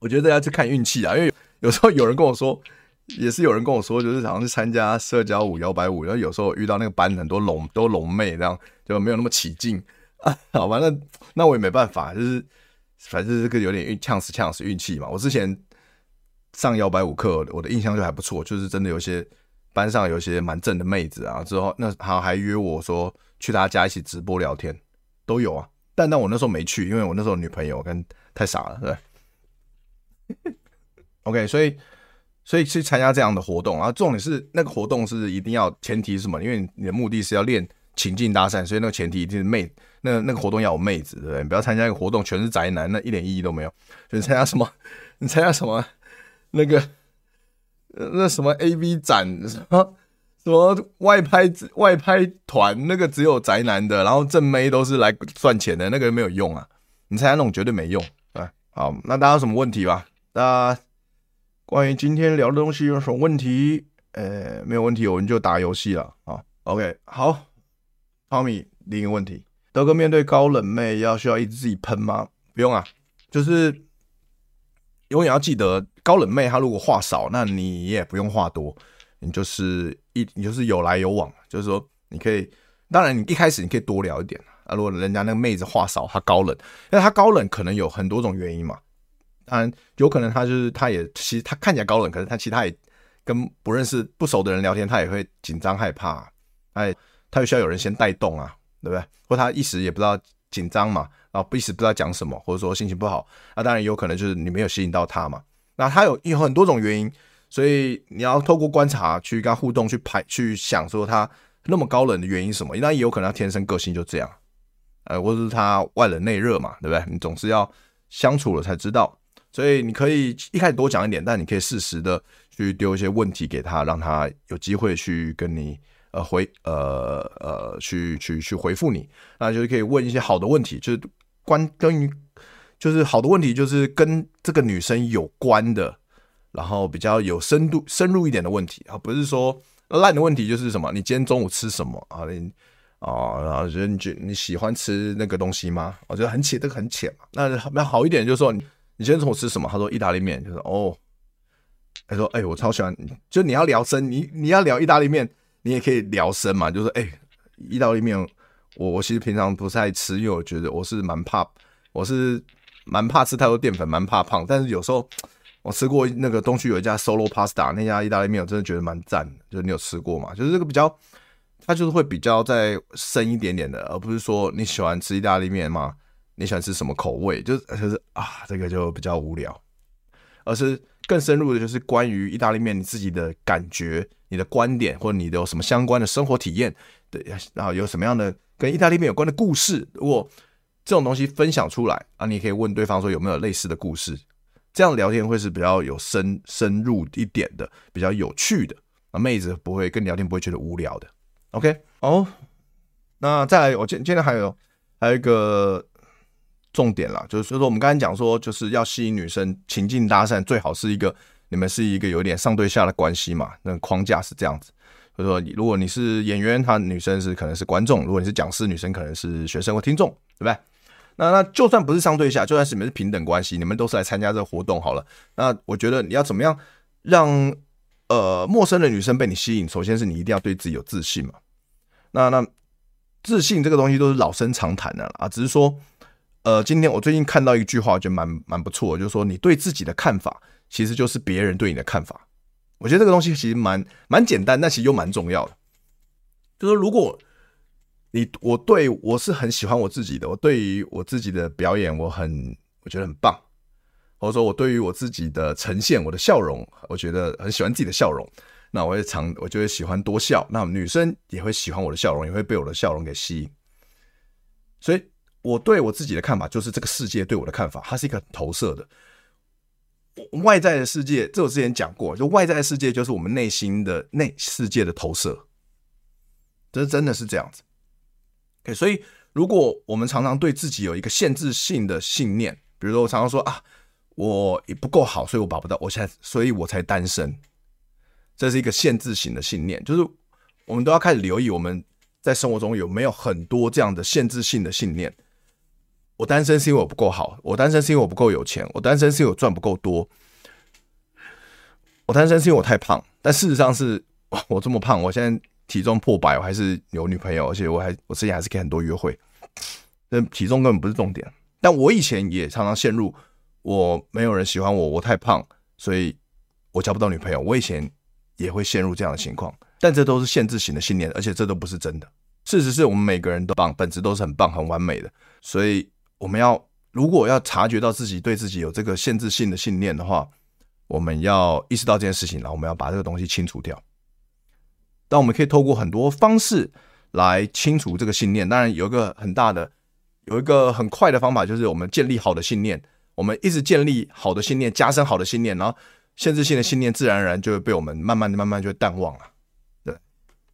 我觉得要去看运气啊。因为有时候有人跟我说，也是有人跟我说，就是好像是参加社交舞、摇摆舞，然后有时候遇到那个班很多龙都龙妹，这样就没有那么起劲 [LAUGHS] 啊。好吧，那那我也没办法，就是反正这个有点运，呛死呛死运气嘛。我之前上摇摆舞课，我的印象就还不错，就是真的有些。班上有些蛮正的妹子啊，之后那好还约我说去他家一起直播聊天，都有啊。但但我那时候没去，因为我那时候女朋友跟太傻了，对。OK，所以所以去参加这样的活动，然后重点是那个活动是一定要前提是什么？因为你的目的是要练情境搭讪，所以那个前提一定是妹，那那个活动要有妹子，对不对？你不要参加一个活动全是宅男，那一点意义都没有。就你参加什么？你参加什么？那个。那什么 A V 展什么什么外拍外拍团那个只有宅男的，然后正妹都是来赚钱的，那个没有用啊！你参加那种绝对没用。哎，好，那大家有什么问题吧？那关于今天聊的东西有什么问题？呃，没有问题，我们就打游戏了啊。OK，好，Tommy，另一个问题，德哥面对高冷妹要需要一直自己喷吗？不用啊，就是永远要记得，高冷妹她如果话少，那你也不用话多，你就是一你就是有来有往，就是说你可以，当然你一开始你可以多聊一点啊。如果人家那个妹子话少，她高冷，因为她高冷可能有很多种原因嘛。当然有可能她就是她也其实她看起来高冷，可是她其他也。跟不认识、不熟的人聊天，她也会紧张害怕，哎，他也需要有人先带动啊，对不对？或他一时也不知道紧张嘛，然后一时不知道讲什么，或者说心情不好，那当然有可能就是你没有吸引到他嘛。那他有有很多种原因，所以你要透过观察去跟他互动，去排去想说他那么高冷的原因是什么？那也有可能他天生个性就这样，呃，或者是他外冷内热嘛，对不对？你总是要相处了才知道，所以你可以一开始多讲一点，但你可以适时的。去丢一些问题给他，让他有机会去跟你呃回呃呃去去去回复你，那就是可以问一些好的问题，就是关关于就是好的问题，就是跟这个女生有关的，然后比较有深度深入一点的问题啊，不是说烂的问题，就是什么你今天中午吃什么啊？你啊，然后觉得你觉你喜欢吃那个东西吗？我觉得很浅，这个很浅嘛。那那好一点就是说你你今天中午吃什么？他说意大利面，就是哦。他说：“哎、我超喜欢，就你要聊深，你你要聊意大利面，你也可以聊生嘛。就是哎、欸，意大利面，我我其实平常不太吃，因为我觉得我是蛮怕，我是蛮怕吃太多淀粉，蛮怕胖。但是有时候我吃过那个东区有一家 Solo Pasta 那家意大利面，我真的觉得蛮赞。就是你有吃过吗？就是这个比较，它就是会比较再深一点点的，而不是说你喜欢吃意大利面吗？你喜欢吃什么口味？就是就是啊，这个就比较无聊，而是。”更深入的就是关于意大利面你自己的感觉、你的观点，或者你的有什么相关的生活体验，对，然后有什么样的跟意大利面有关的故事，如果这种东西分享出来啊，你可以问对方说有没有类似的故事，这样聊天会是比较有深深入一点的，比较有趣的，啊，妹子不会跟你聊天不会觉得无聊的。OK，哦，那再来，我今今天还有还有一个。重点啦，就是说我们刚才讲说，就是要吸引女生情境搭讪，最好是一个你们是一个有点上对下的关系嘛。那框架是这样子，就是说，如果你是演员，她女生是可能是观众；如果你是讲师，女生可能是学生或听众，对不对？那那就算不是上对下，就算是你们是平等关系，你们都是来参加这个活动好了。那我觉得你要怎么样让呃陌生的女生被你吸引？首先是你一定要对自己有自信嘛。那那自信这个东西都是老生常谈的了啊，只是说。呃，今天我最近看到一句话，我觉得蛮蛮不错，就是说你对自己的看法，其实就是别人对你的看法。我觉得这个东西其实蛮蛮简单，但其实又蛮重要的。就是如果你我对我是很喜欢我自己的，我对于我自己的表演，我很我觉得很棒，或者说我对于我自己的呈现，我的笑容，我觉得很喜欢自己的笑容，那我也常我就会喜欢多笑，那女生也会喜欢我的笑容，也会被我的笑容给吸引，所以。我对我自己的看法就是这个世界对我的看法，它是一个投射的。外在的世界，这我之前讲过，就外在的世界就是我们内心的内世界的投射，这真的是这样子。所以如果我们常常对自己有一个限制性的信念，比如说我常常说啊，我也不够好，所以我把不到，我现在所以我才单身，这是一个限制型的信念，就是我们都要开始留意我们在生活中有没有很多这样的限制性的信念。我单身是因为我不够好，我单身是因为我不够有钱，我单身是因为我赚不够多，我单身是因为我太胖。但事实上是，我这么胖，我现在体重破百，我还是有女朋友，而且我还我之前还是可以很多约会。那体重根本不是重点。但我以前也常常陷入，我没有人喜欢我，我太胖，所以我交不到女朋友。我以前也会陷入这样的情况，但这都是限制型的信念，而且这都不是真的。事实是我们每个人都棒，本质都是很棒、很完美的，所以。我们要如果要察觉到自己对自己有这个限制性的信念的话，我们要意识到这件事情，然后我们要把这个东西清除掉。但我们可以透过很多方式来清除这个信念。当然，有一个很大的、有一个很快的方法，就是我们建立好的信念。我们一直建立好的信念，加深好的信念，然后限制性的信念自然而然就会被我们慢慢的、慢慢就淡忘了。对，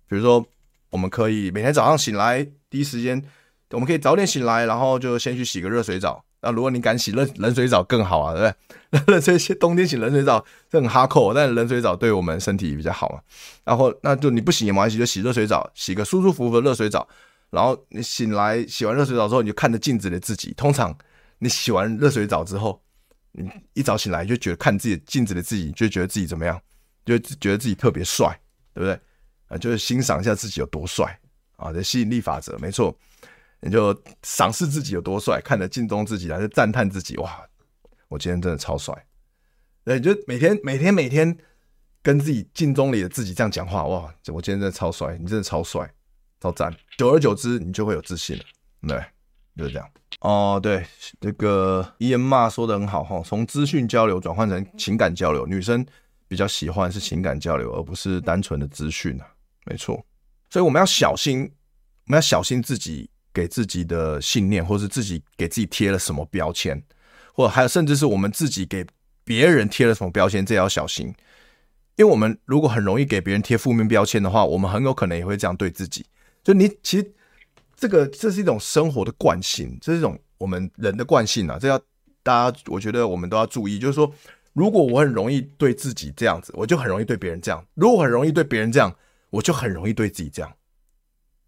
比如说，我们可以每天早上醒来第一时间，我们可以早点醒来，然后就先去洗个热水澡。那如果你敢洗冷冷水澡更好啊，对不对？冷水冬天洗冷水澡这很哈扣，但冷水澡对我们身体比较好嘛。然后那就你不洗也没关系，就洗热水澡，洗个舒舒服服的热水澡。然后你醒来洗完热水澡之后，你就看着镜子里的自己。通常你洗完热水澡之后，你一早醒来就觉得看自己镜子的自己，就觉得自己怎么样？就觉得自己特别帅，对不对？啊，就是欣赏一下自己有多帅啊！这吸引力法则没错，你就赏识自己有多帅，看着镜中自己还是赞叹自己哇！我今天真的超帅。对，你就每天每天每天跟自己镜中里的自己这样讲话哇！我今天真的超帅，你真的超帅，超赞。久而久之，你就会有自信了。对，就是这样。哦，对，这个伊恩骂说的很好哈，从资讯交流转换成情感交流，女生比较喜欢是情感交流，而不是单纯的资讯啊。没错，所以我们要小心，我们要小心自己给自己的信念，或是自己给自己贴了什么标签，或还有甚至是我们自己给别人贴了什么标签，这要小心。因为我们如果很容易给别人贴负面标签的话，我们很有可能也会这样对自己。就你其实这个这是一种生活的惯性，这是一种我们人的惯性啊，这要大家我觉得我们都要注意。就是说，如果我很容易对自己这样子，我就很容易对别人这样；如果很容易对别人这样。我就很容易对自己这样，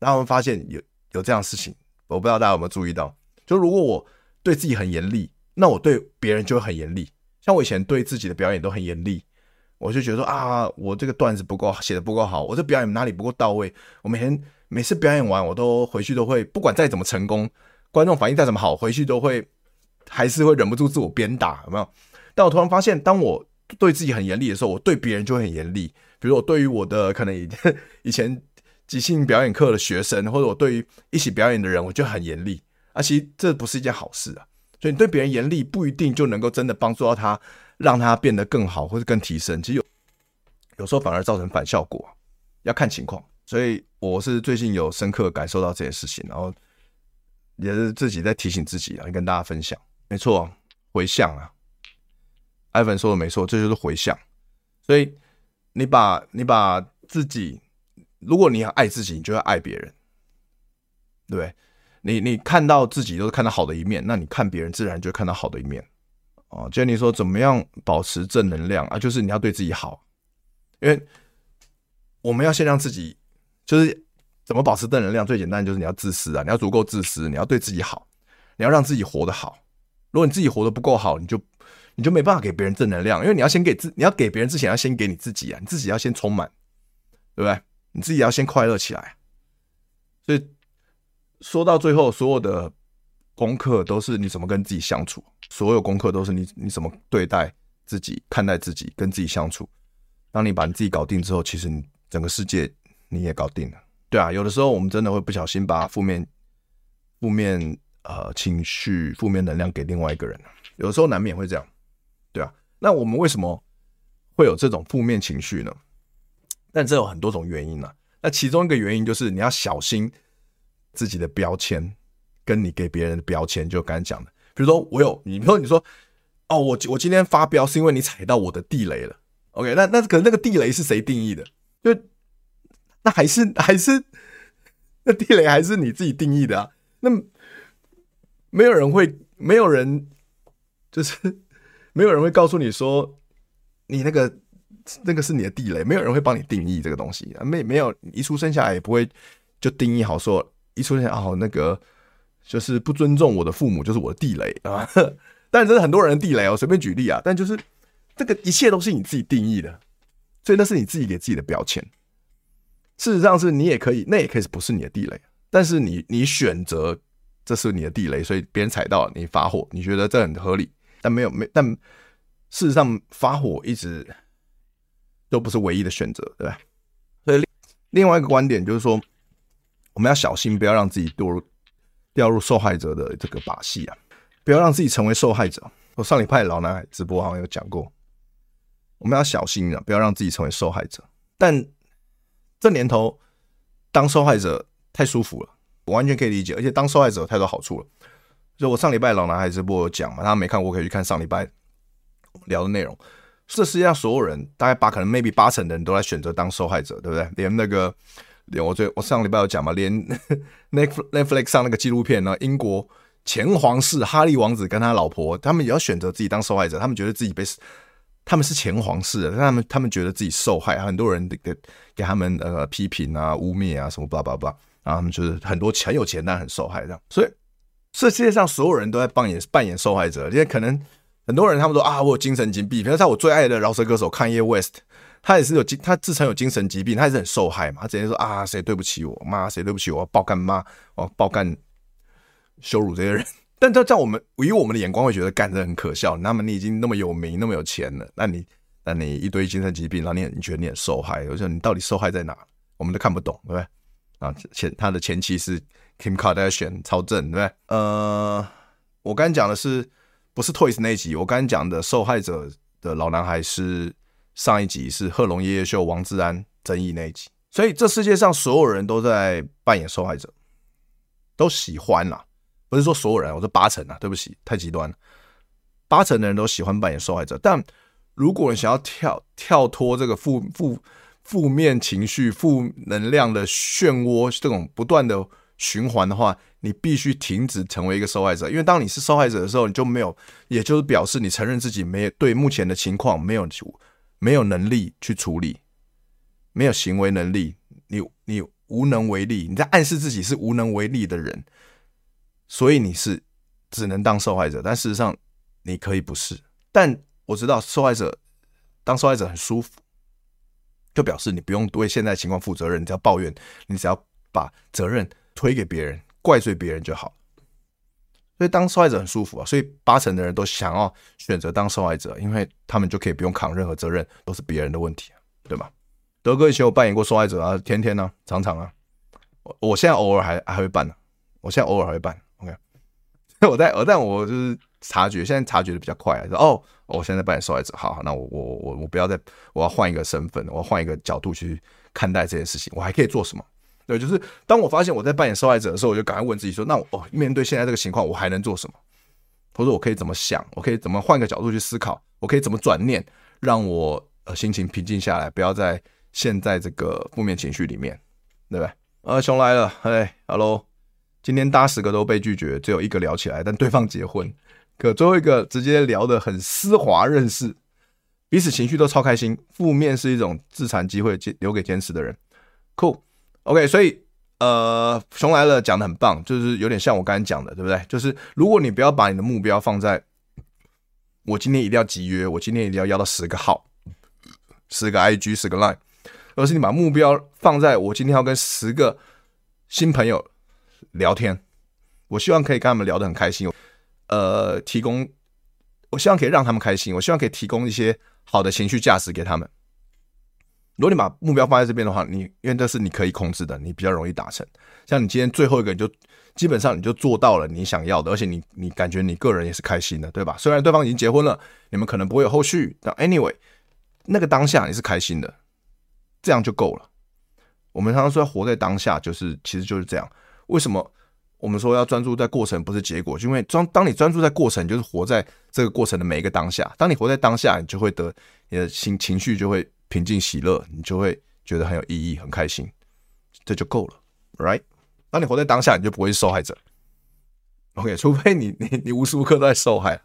然后我们发现有有这样的事情，我不知道大家有没有注意到，就如果我对自己很严厉，那我对别人就会很严厉。像我以前对自己的表演都很严厉，我就觉得说啊，我这个段子不够写的不够好，我这表演哪里不够到位，我每天每次表演完，我都回去都会，不管再怎么成功，观众反应再怎么好，回去都会还是会忍不住自我鞭打，有没有？但我突然发现，当我对自己很严厉的时候，我对别人就会很严厉。比如我对于我的可能以前即兴表演课的学生，或者我对于一起表演的人，我就很严厉啊。其实这不是一件好事啊。所以你对别人严厉，不一定就能够真的帮助到他，让他变得更好或者更提升。其实有有时候反而造成反效果，要看情况。所以我是最近有深刻感受到这件事情，然后也是自己在提醒自己啊，跟大家分享。没错，回向啊，艾文说的没错，这就是回向。所以。你把你把自己，如果你要爱自己，你就要爱别人，对不对？你你看到自己都是看到好的一面，那你看别人自然就看到好的一面。哦，Jenny 说怎么样保持正能量啊？就是你要对自己好，因为我们要先让自己，就是怎么保持正能量？最简单就是你要自私啊，你要足够自私，你要对自己好，你要让自己活得好。如果你自己活得不够好，你就。你就没办法给别人正能量，因为你要先给自，你要给别人之前要先给你自己啊，你自己要先充满，对不对？你自己要先快乐起来。所以说到最后，所有的功课都是你怎么跟自己相处，所有功课都是你你怎么对待自己、看待自己、跟自己相处。当你把你自己搞定之后，其实你整个世界你也搞定了。对啊，有的时候我们真的会不小心把负面、负面呃情绪、负面能量给另外一个人，有的时候难免会这样。对啊，那我们为什么会有这种负面情绪呢？但这有很多种原因呢、那其中一个原因就是你要小心自己的标签，跟你给别人的标签，就刚才讲的。比如说我有，你比如说你说哦，我我今天发飙是因为你踩到我的地雷了。OK，那那可能那个地雷是谁定义的？就那还是还是那地雷还是你自己定义的啊？那没有人会，没有人就是。[LAUGHS] 没有人会告诉你说，你那个那个是你的地雷，没有人会帮你定义这个东西。没没有，一出生下来也不会就定义好说，一出生下来哦，那个就是不尊重我的父母就是我的地雷啊。[LAUGHS] 但这是很多人的地雷哦，随便举例啊。但就是这个一切都是你自己定义的，所以那是你自己给自己的标签。事实上是你也可以，那也可以不是你的地雷，但是你你选择这是你的地雷，所以别人踩到你发火，你觉得这很合理。但没有没，但事实上发火一直都不是唯一的选择，对吧？所以另外一个观点就是说，我们要小心，不要让自己堕入掉入受害者的这个把戏啊！不要让自己成为受害者。我上礼拜老男孩直播好像有讲过，我们要小心啊，不要让自己成为受害者。但这年头当受害者太舒服了，我完全可以理解，而且当受害者有太多好处了。就我上礼拜老男孩直播有讲嘛，他没看过可以去看上礼拜聊的内容。这世界上所有人，大概八可能 maybe 八成的人都在选择当受害者，对不对？连那个连我最我上礼拜有讲嘛，连 [LAUGHS] Netflix 上那个纪录片呢，英国前皇室哈利王子跟他老婆，他们也要选择自己当受害者，他们觉得自己被他们是前皇室的，他们他们觉得自己受害，很多人给给他们呃批评啊、污蔑啊什么巴拉巴，然后他们就是很多很有钱但很受害这样，所以这世界上所有人都在扮演扮演受害者，因为可能很多人他们说啊，我有精神疾病，比如像我最爱的饶舌歌手看叶 West。他也是有精，他自称有精神疾病，他也是很受害嘛。他直接说啊，谁对不起我，妈，谁对不起我，爆干妈，我爆干羞辱这些人。[LAUGHS] 但在在我们以我们的眼光会觉得干这很可笑。那么你已经那么有名，那么有钱了，那你那你一堆精神疾病，然后你你觉得你很受害，我说你到底受害在哪？我们都看不懂，对不对？啊，前他的前妻是 Kim Kardashian，超正，对不对？呃，我刚讲的是不是 Toys 那一集？我刚才讲的受害者的老男孩是。上一集是贺龙夜夜秀王志安争议那一集，所以这世界上所有人都在扮演受害者，都喜欢啦，不是说所有人，我说八成啊，对不起，太极端了，八成的人都喜欢扮演受害者。但如果你想要跳跳脱这个负负负面情绪、负能量的漩涡，这种不断的循环的话，你必须停止成为一个受害者，因为当你是受害者的时候，你就没有，也就是表示你承认自己没有对目前的情况没有。没有能力去处理，没有行为能力，你你无能为力，你在暗示自己是无能为力的人，所以你是只能当受害者。但事实上，你可以不是。但我知道受害者当受害者很舒服，就表示你不用为现在情况负责任，你只要抱怨，你只要把责任推给别人，怪罪别人就好。所以当受害者很舒服啊，所以八成的人都想要选择当受害者，因为他们就可以不用扛任何责任，都是别人的问题，对吗？德哥以前有扮演过受害者啊，天天呢、啊，常常啊，我我现在偶尔还还会扮呢、我现在偶尔还会扮，OK。[LAUGHS] 我在我但我就是察觉，现在察觉的比较快，说哦，我现在扮演受害者，好，那我我我我不要再，我要换一个身份，我要换一个角度去看待这件事情，我还可以做什么？对，就是当我发现我在扮演受害者的时候，我就赶快问自己说：那我哦，面对现在这个情况，我还能做什么？或者我可以怎么想？我可以怎么换个角度去思考？我可以怎么转念，让我呃心情平静下来，不要在陷在这个负面情绪里面，对不对？呃，熊来了，嘿，Hello，今天搭十个都被拒绝，只有一个聊起来，但对方结婚，可最后一个直接聊得很丝滑，认识，彼此情绪都超开心。负面是一种自残机会，留给坚持的人，Cool。OK，所以呃，熊来了讲的很棒，就是有点像我刚才讲的，对不对？就是如果你不要把你的目标放在我今天一定要集约，我今天一定要要到十个号、十个 IG、十个 Line，而是你把目标放在我今天要跟十个新朋友聊天，我希望可以跟他们聊得很开心，呃，提供，我希望可以让他们开心，我希望可以提供一些好的情绪价值给他们。如果你把目标放在这边的话，你因为这是你可以控制的，你比较容易达成。像你今天最后一个，你就基本上你就做到了你想要的，而且你你感觉你个人也是开心的，对吧？虽然对方已经结婚了，你们可能不会有后续，但 anyway，那个当下你是开心的，这样就够了。我们常常说活在当下，就是其实就是这样。为什么我们说要专注在过程，不是结果？就因为专当你专注在过程，就是活在这个过程的每一个当下。当你活在当下，你就会得你的心情绪就会。平静喜乐，你就会觉得很有意义，很开心，这就够了，right？当你活在当下，你就不会是受害者。OK，除非你 [LAUGHS] 你你无时无刻都在受害，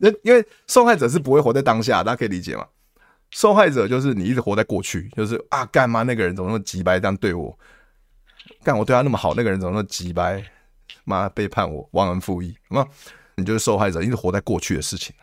那 [LAUGHS] 因为受害者是不会活在当下，大家可以理解吗？受害者就是你一直活在过去，就是啊，干嘛那个人怎么那么鸡白这样对我？干我对他那么好，那个人怎么那么鸡白？妈背叛我，忘恩负义，什么？你就是受害者，一直活在过去的事情。